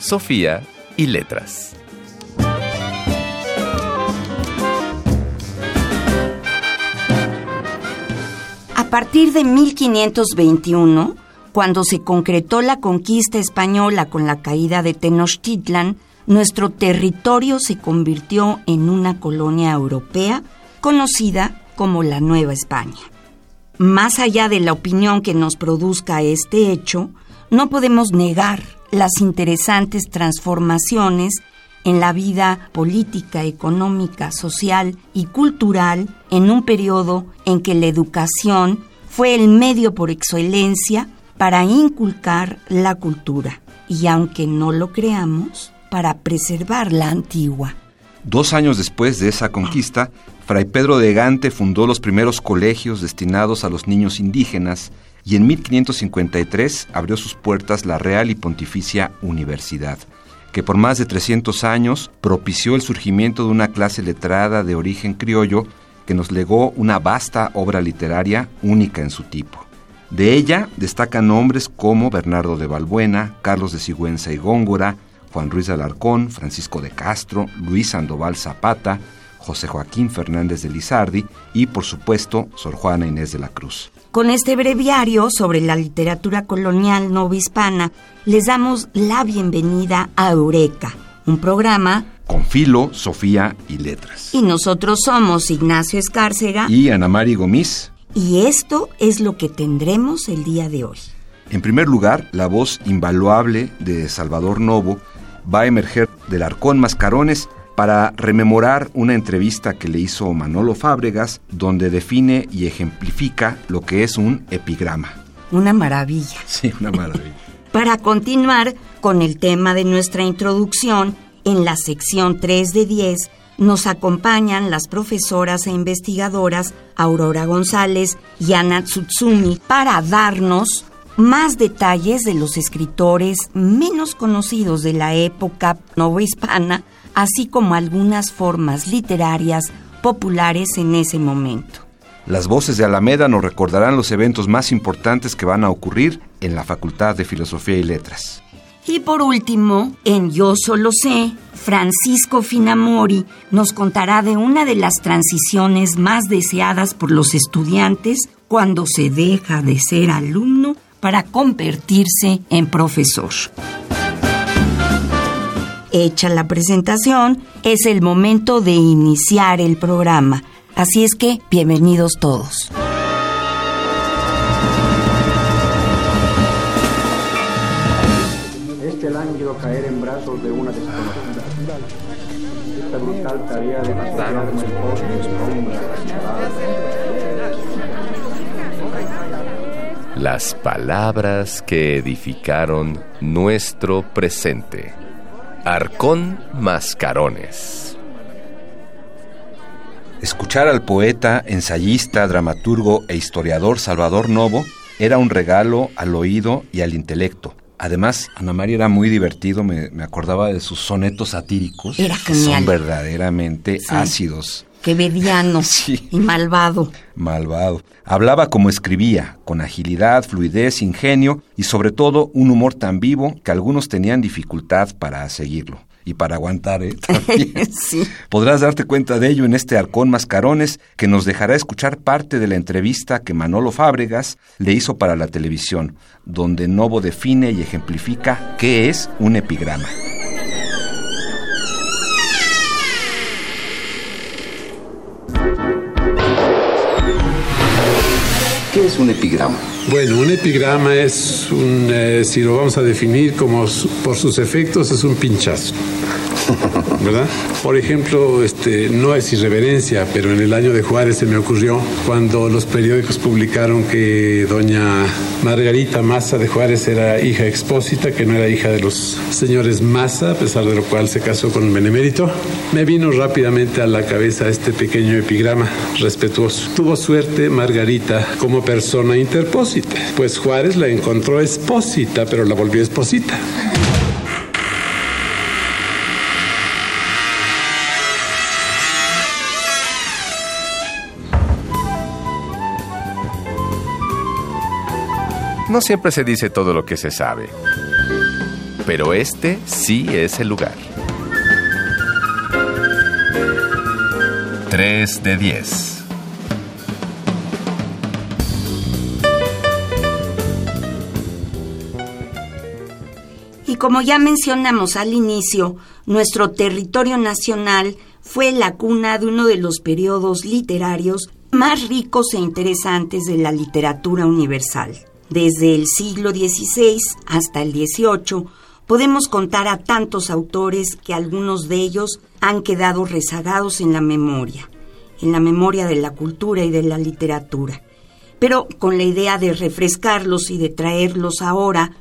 Sofía y letras. A partir de 1521, cuando se concretó la conquista española con la caída de Tenochtitlan, nuestro territorio se convirtió en una colonia europea conocida como la Nueva España. Más allá de la opinión que nos produzca este hecho, no podemos negar las interesantes transformaciones en la vida política, económica, social y cultural en un periodo en que la educación fue el medio por excelencia para inculcar la cultura y aunque no lo creamos, para preservar la antigua. Dos años después de esa conquista, Fray Pedro de Gante fundó los primeros colegios destinados a los niños indígenas y en 1553 abrió sus puertas la Real y Pontificia Universidad, que por más de 300 años propició el surgimiento de una clase letrada de origen criollo que nos legó una vasta obra literaria única en su tipo. De ella destacan nombres como Bernardo de Balbuena, Carlos de Sigüenza y Góngora, Juan Ruiz de Alarcón, Francisco de Castro, Luis Sandoval Zapata, José Joaquín Fernández de Lizardi y, por supuesto, Sor Juana Inés de la Cruz. Con este breviario sobre la literatura colonial novohispana, les damos la bienvenida a Eureka, un programa con Filo, Sofía y Letras. Y nosotros somos Ignacio Escárcega y Ana Mari Gomis. Y esto es lo que tendremos el día de hoy. En primer lugar, la voz invaluable de Salvador Novo va a emerger del Arcón Mascarones para rememorar una entrevista que le hizo Manolo Fábregas, donde define y ejemplifica lo que es un epigrama. Una maravilla. Sí, una maravilla. para continuar con el tema de nuestra introducción, en la sección 3 de 10 nos acompañan las profesoras e investigadoras Aurora González y Ana Tsutsumi para darnos más detalles de los escritores menos conocidos de la época novohispana, así como algunas formas literarias populares en ese momento. Las voces de Alameda nos recordarán los eventos más importantes que van a ocurrir en la Facultad de Filosofía y Letras. Y por último, en Yo Solo Sé, Francisco Finamori nos contará de una de las transiciones más deseadas por los estudiantes cuando se deja de ser alumno para convertirse en profesor. Hecha la presentación, es el momento de iniciar el programa. Así es que, bienvenidos todos. Este lánguido caer en brazos de una desconocida. Esta brutal tarea de matarnos Las palabras que edificaron nuestro presente. Arcón Mascarones. Escuchar al poeta, ensayista, dramaturgo e historiador Salvador Novo era un regalo al oído y al intelecto. Además, Ana María era muy divertido, me, acordaba de sus sonetos satíricos, era que son verdaderamente ácidos. Que mediano y malvado. Malvado. Hablaba como escribía, con agilidad, fluidez, ingenio y sobre todo un humor tan vivo que algunos tenían dificultad para seguirlo y para aguantar, ¿eh? sí. Podrás darte cuenta de ello en este Arcón Mascarones, que nos dejará escuchar parte de la entrevista que Manolo Fábregas le hizo para la televisión, donde Novo define y ejemplifica qué es un epigrama. ¿Qué es un epigrama? Bueno, un epigrama es un, eh, si lo vamos a definir como por sus efectos, es un pinchazo. ¿verdad? Por ejemplo, este, no es irreverencia, pero en el año de Juárez se me ocurrió cuando los periódicos publicaron que doña Margarita Maza de Juárez era hija expósita, que no era hija de los señores Maza, a pesar de lo cual se casó con el benemérito. Me vino rápidamente a la cabeza este pequeño epigrama respetuoso. Tuvo suerte Margarita como persona interpósita, pues Juárez la encontró expósita, pero la volvió esposita. No siempre se dice todo lo que se sabe, pero este sí es el lugar. 3 de 10. Como ya mencionamos al inicio, nuestro territorio nacional fue la cuna de uno de los periodos literarios más ricos e interesantes de la literatura universal. Desde el siglo XVI hasta el XVIII podemos contar a tantos autores que algunos de ellos han quedado rezagados en la memoria, en la memoria de la cultura y de la literatura. Pero con la idea de refrescarlos y de traerlos ahora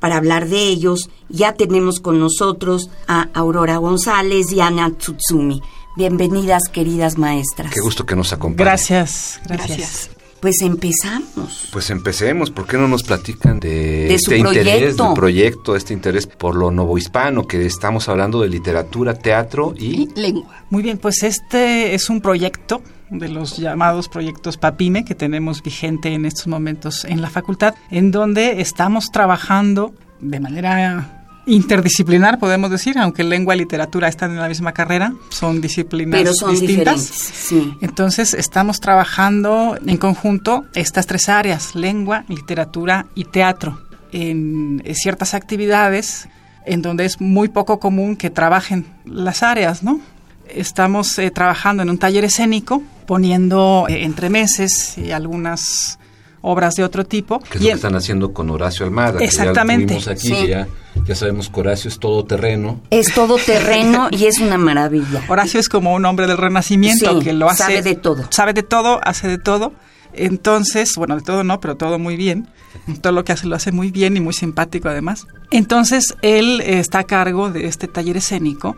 para hablar de ellos, ya tenemos con nosotros a Aurora González y Ana Tsutsumi. Bienvenidas, queridas maestras. Qué gusto que nos acompañen. Gracias, gracias. Pues empezamos. Pues empecemos. ¿Por qué no nos platican de, De su este interés, del proyecto, este interés por lo novohispano, que estamos hablando de literatura, teatro y... Lengua. Muy bien, pues este es un proyecto de los llamados proyectos PAPIME que tenemos vigente en estos momentos en la facultad, en donde estamos trabajando de manera interdisciplinar, podemos decir, aunque lengua y literatura están en la misma carrera, son disciplinas Pero son distintas. sí. Entonces estamos trabajando en conjunto estas tres áreas, lengua, literatura y teatro, en ciertas actividades en donde es muy poco común que trabajen las áreas, ¿no? Estamos eh, trabajando en un taller escénico, poniendo eh, entre meses y algunas obras de otro tipo. Que es Y lo que en- están haciendo con Horacio Almada. Exactamente. Que ya lo tuvimos aquí, Sí. que ya, ya sabemos que Horacio es todoterreno. Es todo terreno y es una maravilla. Horacio es como un hombre del Renacimiento Sí, que lo hace. sabe de todo. Sabe de todo, hace de todo. Entonces, bueno, de todo no, pero todo muy bien. Todo lo que hace lo hace muy bien y muy simpático además. Entonces, él eh, está a cargo de este taller escénico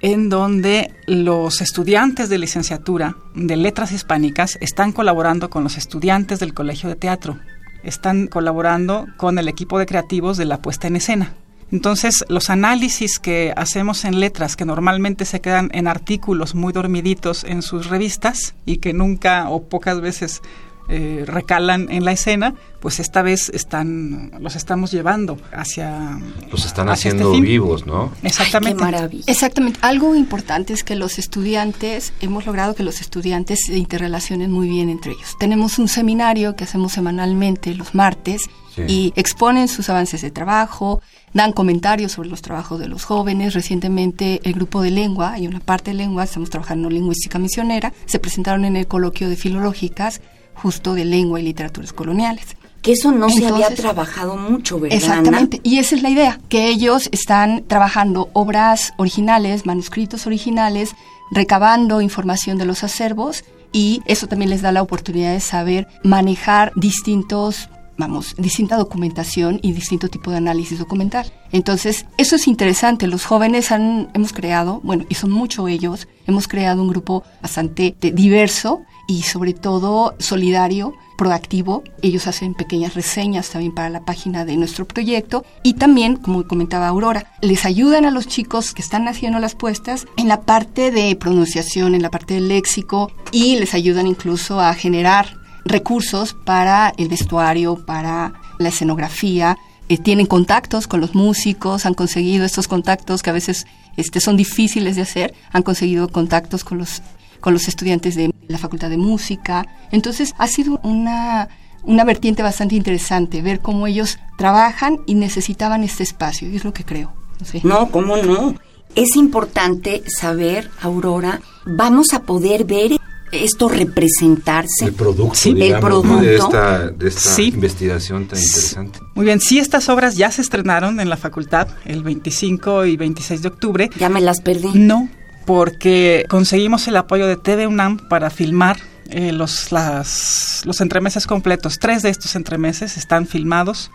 en donde los estudiantes de licenciatura de letras hispánicas están colaborando con los estudiantes del Colegio de Teatro. Están colaborando con el equipo de creativos de la puesta en escena. Entonces, los análisis que hacemos en letras, que normalmente se quedan en artículos muy dormiditos en sus revistas y que nunca o pocas veces eh, recalan en la escena, pues esta vez están los estamos llevando hacia Los están hacia este haciendo vivos, ¿no? Exactamente. Ay, qué maravilla. Exactamente. Algo importante es que los estudiantes, hemos logrado que los estudiantes se interrelacionen muy bien entre ellos. Tenemos un seminario que hacemos semanalmente los martes Sí. y exponen sus avances de trabajo, dan comentarios sobre los trabajos de los jóvenes. Recientemente el grupo de lengua, hay una parte de lengua, estamos trabajando en lingüística misionera, se presentaron en el coloquio de filológicas justo de lengua y literaturas coloniales. Que eso no se había trabajado mucho, ¿verdad? Ana? Exactamente. Y esa es la idea, que ellos están trabajando obras originales, manuscritos originales, recabando información de los acervos y eso también les da la oportunidad de saber manejar distintos vamos, distinta documentación y distinto tipo de análisis documental. Entonces, eso es interesante. Los jóvenes han, hemos creado, bueno, y son mucho ellos, hemos creado un grupo bastante diverso y sobre todo solidario, proactivo. Ellos hacen pequeñas reseñas también para la página de nuestro proyecto y también, como comentaba Aurora, les ayudan a los chicos que están haciendo las puestas en la parte de pronunciación, en la parte del léxico y les ayudan incluso a generar recursos para el vestuario, para la escenografía. Eh, tienen contactos con los músicos, han conseguido estos contactos que a veces este, son difíciles de hacer, han conseguido contactos con los, con los estudiantes de la Facultad de Música. Entonces ha sido una, una vertiente bastante interesante ver cómo ellos trabajan y necesitaban este espacio, y es lo que creo. No sé. No, ¿cómo no? Es importante saber, Aurora, vamos a poder ver esto representarse? El producto, Sí, el producto. de esta, de esta Sí. investigación tan interesante. Muy bien, sí, estas obras ya se estrenaron en la facultad el 25 y 26 de octubre. Ya me las perdí. No, porque conseguimos el apoyo de TV UNAM para filmar eh, los, las, los entremeses completos. Tres de estos entremeses están filmados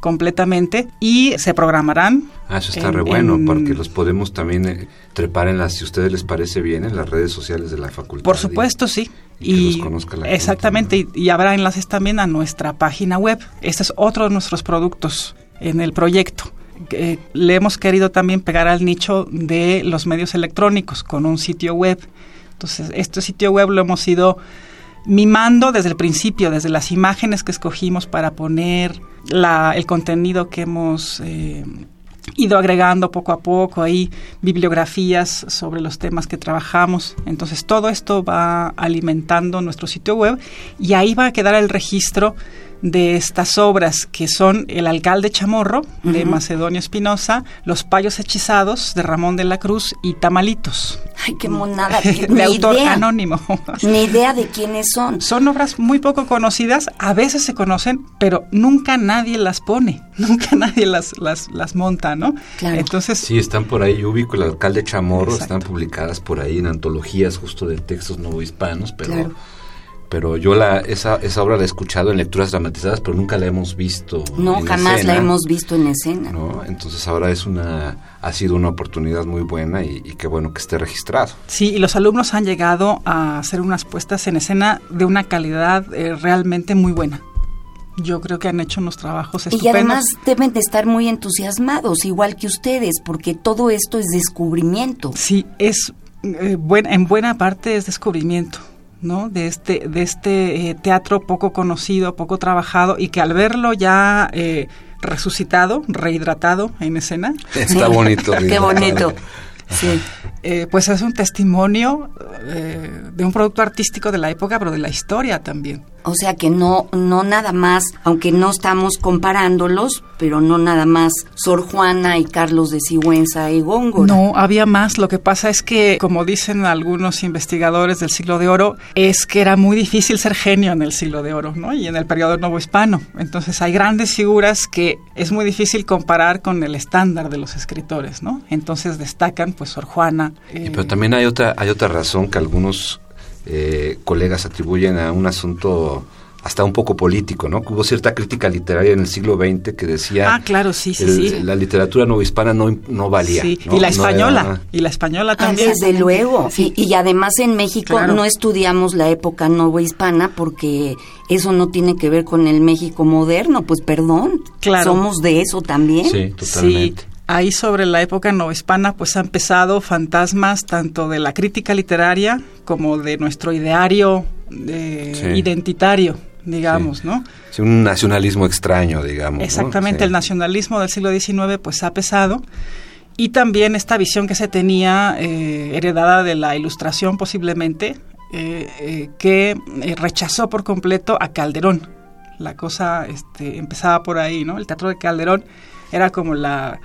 completamente y se programarán. Ah, eso está en- re bueno, en- porque los podemos también eh, trepar en las, si a ustedes les parece bien, en las redes sociales de la facultad. Por supuesto, sí. y que los conozca la gente, exactamente, y, y habrá enlaces también a nuestra página web. Este es otro de nuestros productos en el proyecto. Le hemos querido también pegar al nicho de los medios electrónicos con un sitio web. Entonces, este sitio web lo hemos ido mimando desde el principio, desde las imágenes que escogimos para poner la, el contenido que hemos eh, ido agregando poco a poco ahí bibliografías sobre los temas que trabajamos. Entonces todo esto va alimentando nuestro sitio web y ahí va a quedar el registro de estas obras que son El alcalde chamorro de. Macedonio Espinosa, Los payos hechizados de Ramón de la Cruz y Tamalitos Ay, qué monada. de Ni autor idea. anónimo. Ni idea de quiénes son. Son obras muy poco conocidas, a veces se conocen, pero nunca nadie las pone, nunca nadie las, las, las monta, ¿no? Claro. Entonces, Sí, están por ahí, yo ubico el alcalde Chamorro, Exacto. están publicadas por ahí en antologías justo de textos novohispanos, pero Claro. Pero yo la esa, esa obra la he escuchado en lecturas dramatizadas, pero nunca la hemos visto. No, en jamás escena, la hemos visto en escena. ¿no? Entonces ahora es una ha sido una oportunidad muy buena y, y qué bueno que esté registrado. sí, y los alumnos han llegado a hacer unas puestas en escena de una calidad eh, realmente muy buena. Yo creo que han hecho unos trabajos Y estupendos. además deben de estar muy entusiasmados, igual que ustedes, porque todo esto es descubrimiento. Sí, es eh, buen- en buena parte es descubrimiento, ¿no? De este, de este eh, teatro poco conocido, poco trabajado y que al verlo ya eh, resucitado, rehidratado en escena, Está bonito. Qué bonito. Sí. eh, pues es un testimonio eh, de un producto artístico de la época, pero de la historia también. O sea que no, no nada más, aunque no estamos comparándolos, pero no nada más Sor Juana y Carlos de Sigüenza y Góngora. No, había más. Lo que pasa es que, como dicen algunos investigadores del siglo de oro, es que era muy difícil ser genio en el siglo de oro, ¿no? Y en el periodo novohispano. Entonces hay grandes figuras que es muy difícil comparar con el estándar de los escritores, ¿no? Entonces destacan, pues, Sor Juana. Y eh, pero también hay otra hay otra razón que algunos eh, colegas atribuyen a un asunto hasta un poco político, ¿no? Que Hubo cierta crítica literaria en el siglo XX que decía Ah, claro, sí, sí, el- sí. la literatura novohispana no, no valía. Sí, ¿no? y la No española, era- y la española Ah, también. desde luego. Y, y además en México Claro. no estudiamos la época novohispana porque eso no tiene que ver con el México moderno. Pues perdón, Claro. somos de eso también. Sí, totalmente. Ahí sobre la época novohispana pues han pesado fantasmas tanto de la crítica literaria como de nuestro ideario eh, Sí. identitario, digamos, Sí. ¿no? Sí, un nacionalismo extraño, digamos. ¿no? Exactamente, el nacionalismo del siglo XIX pues ha pesado y también esta visión que se tenía eh, heredada de la ilustración posiblemente eh, eh, que rechazó por completo a Calderón. La cosa este, empezaba por ahí, ¿no? El teatro de Calderón era como la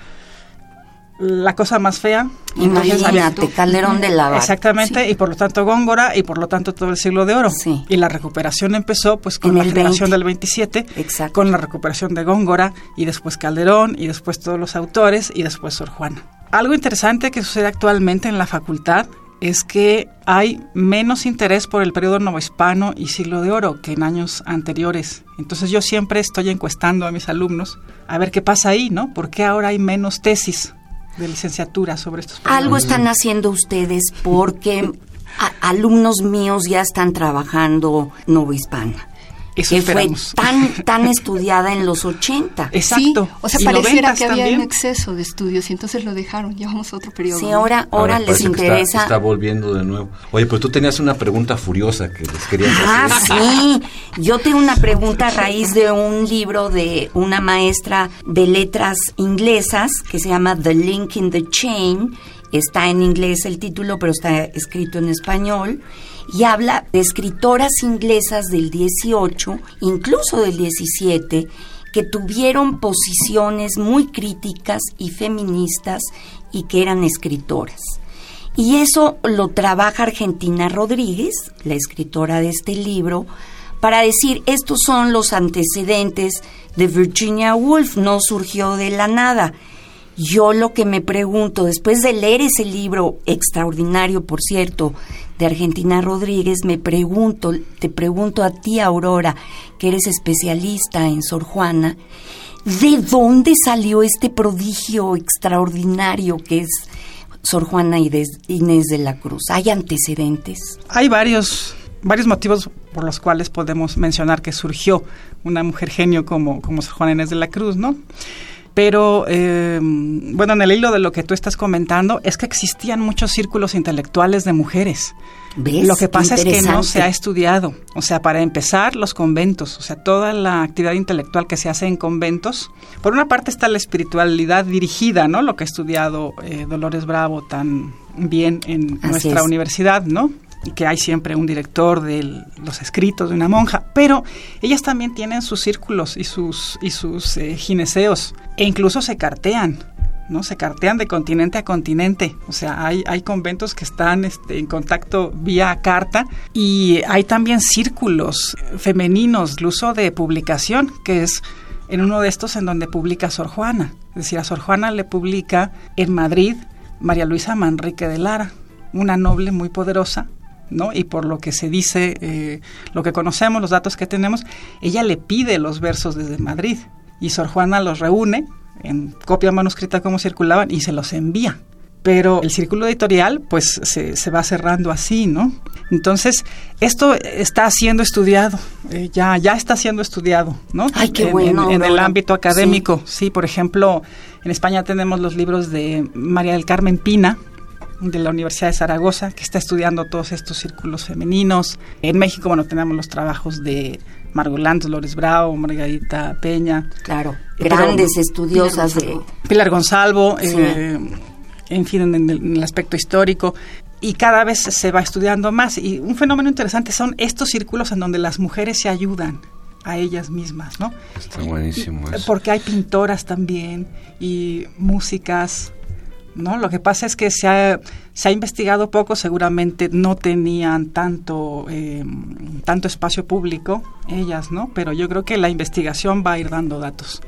la cosa más fea. Imagínate, Calderón de la. Exactamente, y por lo tanto Góngora y por lo tanto todo el siglo de oro. Sí. Y la recuperación empezó pues con En la generación 20. del 27, Exacto. con la recuperación de Góngora y después Calderón y después todos los autores y después Sor Juana. Algo interesante que sucede actualmente en la facultad es que hay menos interés por el periodo novohispano y siglo de oro que en años anteriores. Entonces yo siempre estoy encuestando a mis alumnos a ver qué pasa ahí, ¿no? ¿Por qué ahora hay menos tesis de licenciatura sobre estos? Algo están haciendo ustedes porque a- alumnos míos ya están trabajando novohispana. Eso que fue tan, tan estudiada en los 80. Exacto. Sí, o sea, Y pareciera que había también. un exceso de estudios y entonces lo dejaron. Llevamos otro periodo. Sí, ¿no? ahora, ahora les que está- interesa. Está, volviendo de nuevo. Oye, pero tú tenías una pregunta furiosa que les quería Ah, hacer. sí. Yo tengo una pregunta a raíz de un libro de una maestra de letras inglesas que se llama The Link in the Chain. Está en inglés el título, pero está escrito en español. Y habla de escritoras inglesas del 18, incluso del 17, que tuvieron posiciones muy críticas y feministas y que eran escritoras. Y eso lo trabaja Argentina Rodríguez, la escritora de este libro, para decir, estos son los antecedentes de Virginia Woolf, no surgió de la nada. Yo lo que me pregunto, después de leer ese libro extraordinario, por cierto, de Argentina Rodríguez, me pregunto, te pregunto a ti, Aurora, que eres especialista en Sor Juana, ¿de dónde salió este prodigio extraordinario que es Sor Juana Inés de la Cruz? ¿Hay antecedentes? Hay varios, varios motivos por los cuales podemos mencionar que surgió una mujer genio como, como Sor Juana Inés de la Cruz, ¿no? Pero, eh, bueno, en el hilo de lo que tú estás comentando, es que existían muchos círculos intelectuales de mujeres. Lo que pasa es que no se ha estudiado. O sea, para empezar, los conventos, o sea, toda la actividad intelectual que se hace en conventos. Por una parte está la espiritualidad dirigida, ¿no? Lo que ha estudiado eh, Dolores Bravo tan bien en nuestra universidad, ¿no? Que hay siempre un director de los escritos de una monja, pero ellas también tienen sus círculos y sus, y sus eh, gineseos, e incluso se cartean. ¿no? Se cartean de continente a continente. O sea, hay, hay conventos que están este, en contacto vía carta y hay también círculos femeninos, incluso de publicación, que es en uno de estos en donde publica Sor Juana. Es decir, a Sor Juana le publica en Madrid María Luisa Manrique de Lara, una noble muy poderosa ¿no? Y por lo que se dice, eh, lo que conocemos, los datos que tenemos, ella le pide los versos desde Madrid y Sor Juana los reúne en copia manuscrita como circulaban y se los envía. Pero el círculo editorial pues se, se va cerrando así, ¿no? Entonces, esto está siendo estudiado, eh, ya, ya está siendo estudiado, ¿no? Ay, qué en, bueno. En, el ámbito académico, sí. por ejemplo, en España tenemos los libros de María del Carmen Pina, de la Universidad de Zaragoza, que está estudiando todos estos círculos femeninos. En México, bueno, tenemos los trabajos de Margot Dolores Bravo, Margarita Peña. Claro, grandes estudiosas Pilar de... Pilar Gonzalvo, eh, en fin, en el, en el aspecto histórico y cada vez se va estudiando más. Y un fenómeno interesante son estos círculos en donde las mujeres se ayudan a ellas mismas, ¿no? Está buenísimo Y- eso. Porque hay pintoras también y músicas, ¿no? Lo que pasa es que se ha, se ha investigado poco, seguramente no tenían tanto, eh, tanto espacio público ellas, ¿no? Pero yo creo que la investigación va a ir dando datos.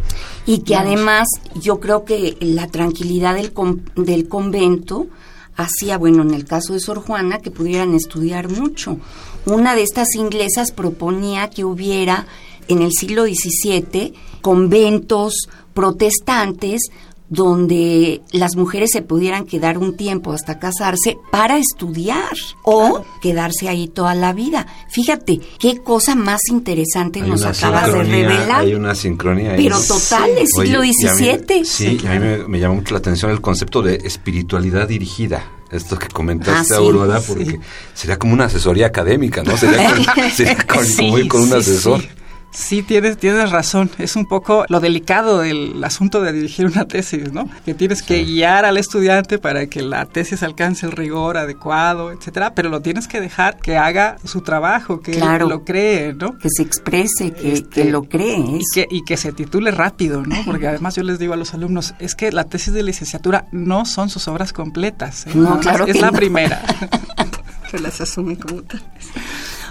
Y que Vamos. además yo creo que la tranquilidad del, del convento hacía, bueno, en el caso de Sor Juana, que pudieran estudiar mucho. Una de estas inglesas proponía que hubiera en el siglo XVII conventos protestantes donde las mujeres se pudieran quedar un tiempo hasta casarse para estudiar o quedarse ahí toda la vida. Fíjate, qué cosa más interesante Hay nos acabas de revelar. Hay una sincronía. ahí. Pero total, es Oye, siglo mí- XVII. sí, a mí me, me llama mucho la atención el concepto de espiritualidad dirigida. Esto que comentaste, Ah, sí, Aurora, sí. porque sería como una asesoría académica, ¿no? Sería, con- sería con- como ir con un sí, asesor. Sí, tienes, tienes razón. Es un poco lo delicado del asunto de dirigir una tesis, ¿no? Que tienes que guiar al estudiante para que la tesis alcance el rigor adecuado, etcétera, pero lo tienes que dejar que haga su trabajo, que Claro. lo cree, ¿no? que se exprese, que, Este, que lo cree. Y que, y que se titule rápido, ¿no? Porque además yo les digo a los alumnos, es que la tesis de licenciatura no son sus obras completas. ¿eh? No, claro Es que la no. primera. Pero las asumen como tal.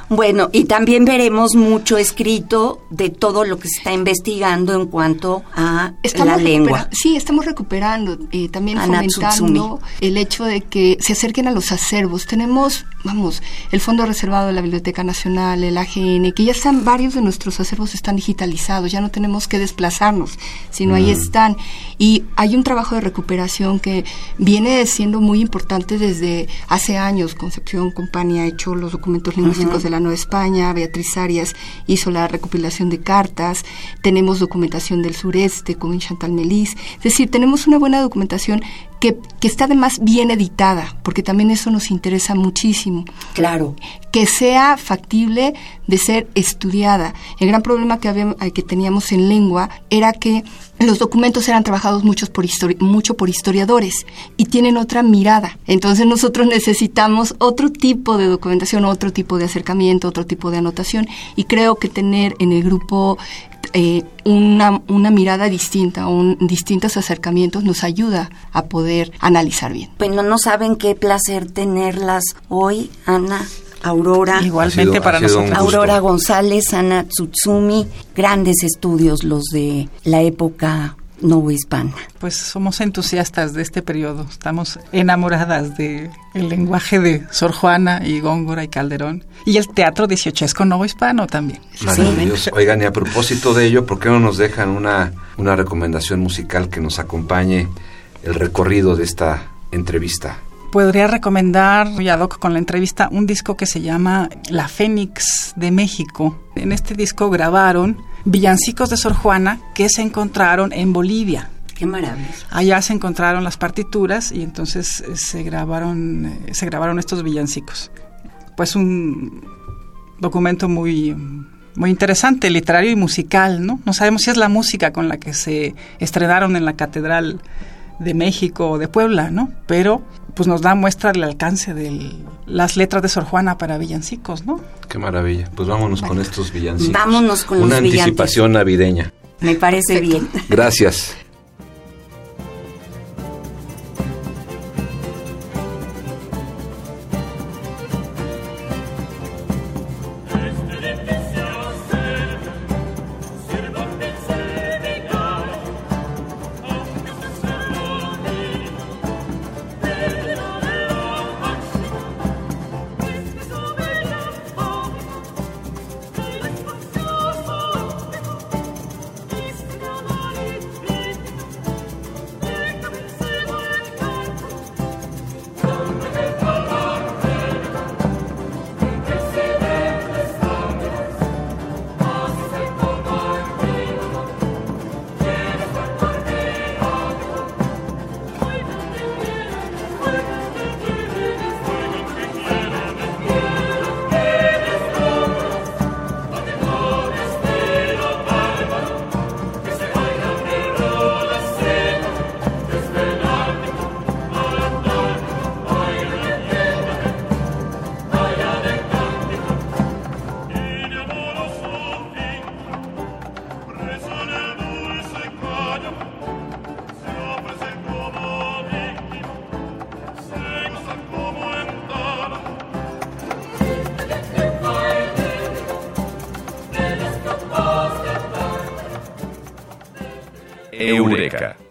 Bueno, y también veremos mucho escrito de todo lo que se está investigando en cuanto a la recupera- lengua. Sí, estamos recuperando, eh, también fomentando el hecho de que se acerquen a los acervos. Tenemos, vamos, el Fondo Reservado de la Biblioteca Nacional, el AGN, que ya están, varios de nuestros acervos están digitalizados, ya no tenemos que desplazarnos, sino ahí están. Y hay un trabajo de recuperación que viene siendo muy importante desde hace años. Concepción Company ha hecho los documentos lingüísticos de la Nueva España, Beatriz Arias hizo la recopilación de cartas, tenemos documentación del sureste con Chantal Melis, es decir, tenemos una buena documentación que, que está además bien editada, porque también eso nos interesa muchísimo Claro. que sea factible de ser estudiada. El gran problema que, había- eh, que teníamos en lengua era que los documentos eran trabajados muchos por mucho por historiadores y tienen otra mirada. Entonces nosotros necesitamos otro tipo de documentación, otro tipo de acercamiento, otro tipo de anotación y creo que tener en el grupo eh, una, una, mirada distinta, un, distintos acercamientos nos ayuda a poder analizar bien. Bueno, no saben qué placer tenerlas hoy, Ana. Aurora. Igualmente para nosotros. Aurora González, Ana Tsutsumi, grandes estudios los de la época hispana. Pues somos entusiastas de este periodo, estamos enamoradas del el lenguaje de Sor Juana y Góngora y Calderón y el teatro dieciochesco hispano también. Maravilloso. Oigan, y a propósito de ello, ¿por qué no nos dejan una, una recomendación musical que nos acompañe el recorrido de esta entrevista? podría recomendar, ya doc, con la entrevista, un disco que se llama La Fénix de México. En este disco grabaron villancicos de Sor Juana que se encontraron en Bolivia. Qué maravilla. Allá se encontraron las partituras y entonces eh, se grabaron, eh, se grabaron estos villancicos. Pues un documento muy, muy interesante, literario y musical, ¿no? No sabemos si es la música con la que se estrenaron en la Catedral de México o de Puebla, ¿no? Pero pues nos da muestra del alcance de las letras de Sor Juana para villancicos, ¿no? Qué maravilla. Pues vámonos con estos villancicos. Vámonos con Una anticipación navideña. Me parece bien. Gracias.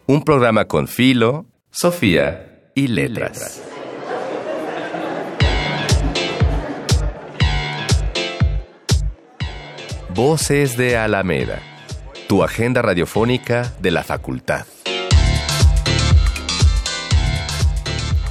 Un programa con Filo, Sofía y Letras. Voces de Alameda, tu agenda radiofónica de la facultad.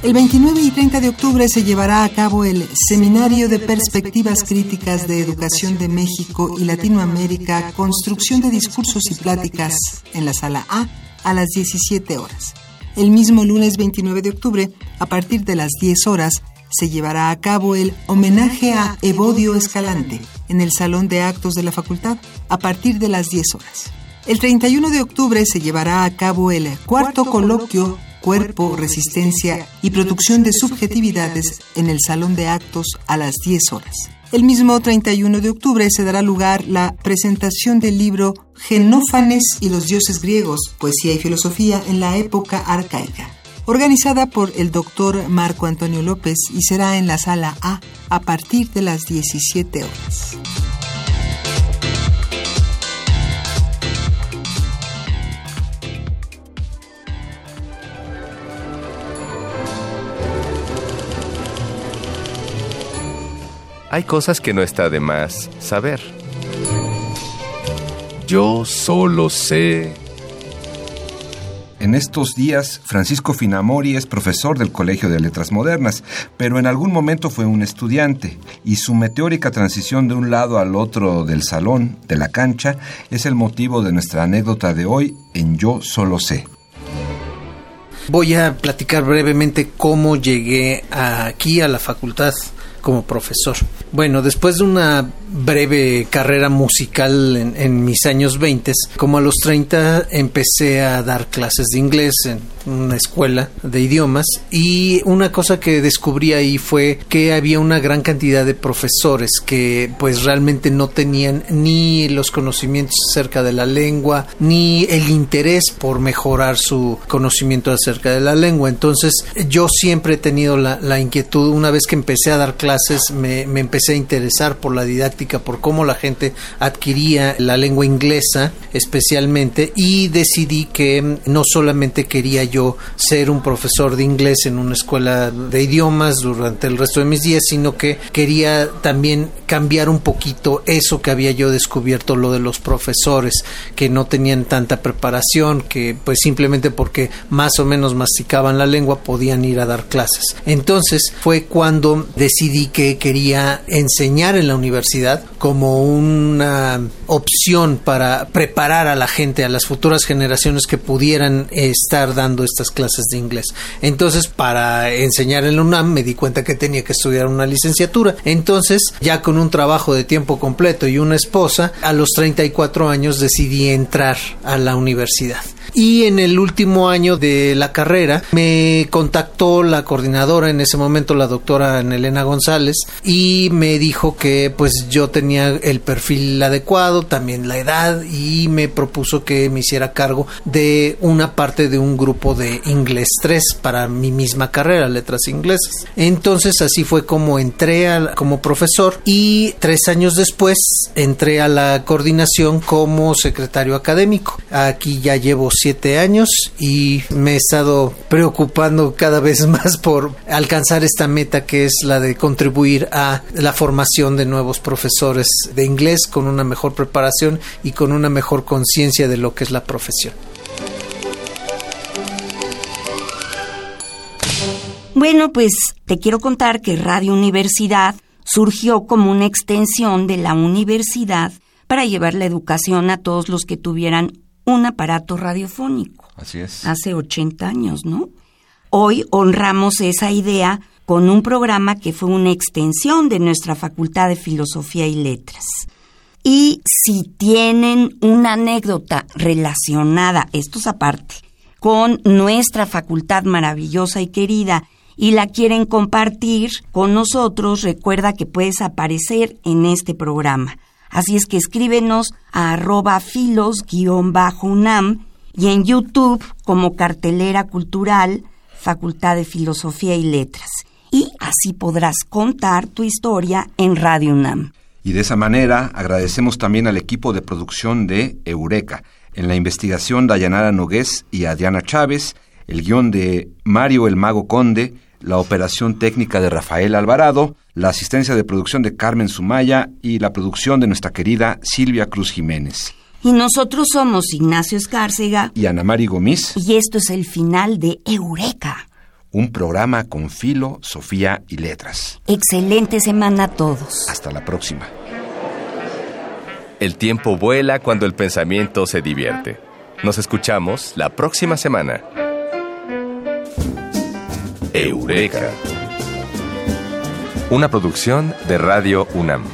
El 29 y 30 de octubre se llevará a cabo el Seminario de Perspectivas Críticas de Educación de México y Latinoamérica, Construcción de Discursos y Pláticas, en la Sala A, a las 17 horas. El mismo lunes 29 de octubre, a partir de las 10 horas, se llevará a cabo el homenaje a Evodio Escalante en el Salón de Actos de la Facultad, a partir de las 10 horas. El 31 de octubre se llevará a cabo el cuarto coloquio Cuerpo, Resistencia y Producción de Subjetividades en el Salón de Actos a las 10 horas. El mismo 31 de octubre se dará lugar la presentación del libro Genófanes y los dioses griegos, poesía y filosofía en la época arcaica, organizada por el doctor Marco Antonio López y será en la sala A a partir de las 17 horas. Hay cosas que no está de más saber. Yo solo sé. En estos días, Francisco Finamori es profesor del Colegio de Letras Modernas, pero en algún momento fue un estudiante, y su meteórica transición de un lado al otro del salón, de la cancha, es el motivo de nuestra anécdota de hoy en Yo solo sé. Voy a platicar brevemente cómo llegué aquí a la facultad como profesor. Bueno, después de una breve carrera musical en, en mis años 20, como a los 30 empecé a dar clases de inglés en una escuela de idiomas y una cosa que descubrí ahí fue que había una gran cantidad de profesores que pues realmente no tenían ni los conocimientos acerca de la lengua ni el interés por mejorar su conocimiento acerca de la lengua. Entonces yo siempre he tenido la, la inquietud, una vez que empecé a dar clases me, me empecé a interesar por la didáctica, por cómo la gente adquiría la lengua inglesa especialmente y decidí que no solamente quería yo ser un profesor de inglés en una escuela de idiomas durante el resto de mis días, sino que quería también cambiar un poquito eso que había yo descubierto, lo de los profesores que no tenían tanta preparación, que pues simplemente porque más o menos masticaban la lengua podían ir a dar clases. Entonces fue cuando decidí que quería enseñar en la como una opción para preparar a la gente, a las futuras generaciones que pudieran estar dando estas clases de inglés. Entonces, para enseñar en la UNAM me di cuenta que tenía que estudiar una licenciatura. Entonces, ya con un trabajo de tiempo completo y una esposa, a los 34 años decidí entrar a la universidad. Y en el último año de la carrera me contactó la coordinadora en ese momento, la doctora Elena González, y me dijo que pues yo tenía el perfil adecuado, también la edad, y me propuso que me hiciera cargo de una parte de un grupo de inglés 3 para mi misma carrera, letras inglesas. Entonces así fue como entré a, como profesor y tres años después entré a la coordinación como secretario académico. Aquí ya llevo siete años y me he estado preocupando cada vez más por alcanzar esta meta que es la de contribuir a la formación de nuevos profesores de inglés con una mejor preparación y con una mejor conciencia de lo que es la profesión. Bueno, pues te quiero contar que Radio Universidad surgió como una extensión de la universidad para llevar la educación a todos los que tuvieran un aparato radiofónico. Así es. Hace 80 años, ¿no? Hoy honramos esa idea con un programa que fue una extensión de nuestra Facultad de Filosofía y Letras. Y si tienen una anécdota relacionada, esto es aparte, con nuestra facultad maravillosa y querida y la quieren compartir con nosotros, recuerda que puedes aparecer en este programa. Así es que escríbenos a arroba filos-unam y en YouTube como cartelera cultural Facultad de Filosofía y Letras. Y así podrás contar tu historia en Radio UNAM. Y de esa manera agradecemos también al equipo de producción de Eureka, en la investigación Dayanara Nogués y Adriana Chávez, el guion de Mario el Mago Conde, la operación técnica de Rafael Alvarado, la asistencia de producción de Carmen Sumaya y la producción de nuestra querida Silvia Cruz Jiménez. Y nosotros somos Ignacio Escárcega. Y Ana Mari Gomis. Y esto es el final de Eureka. Un programa con filo, Sofía y letras. Excelente semana a todos. Hasta la próxima. El tiempo vuela cuando el pensamiento se divierte. Nos escuchamos la próxima semana. Eureka. Una producción de Radio UNAM.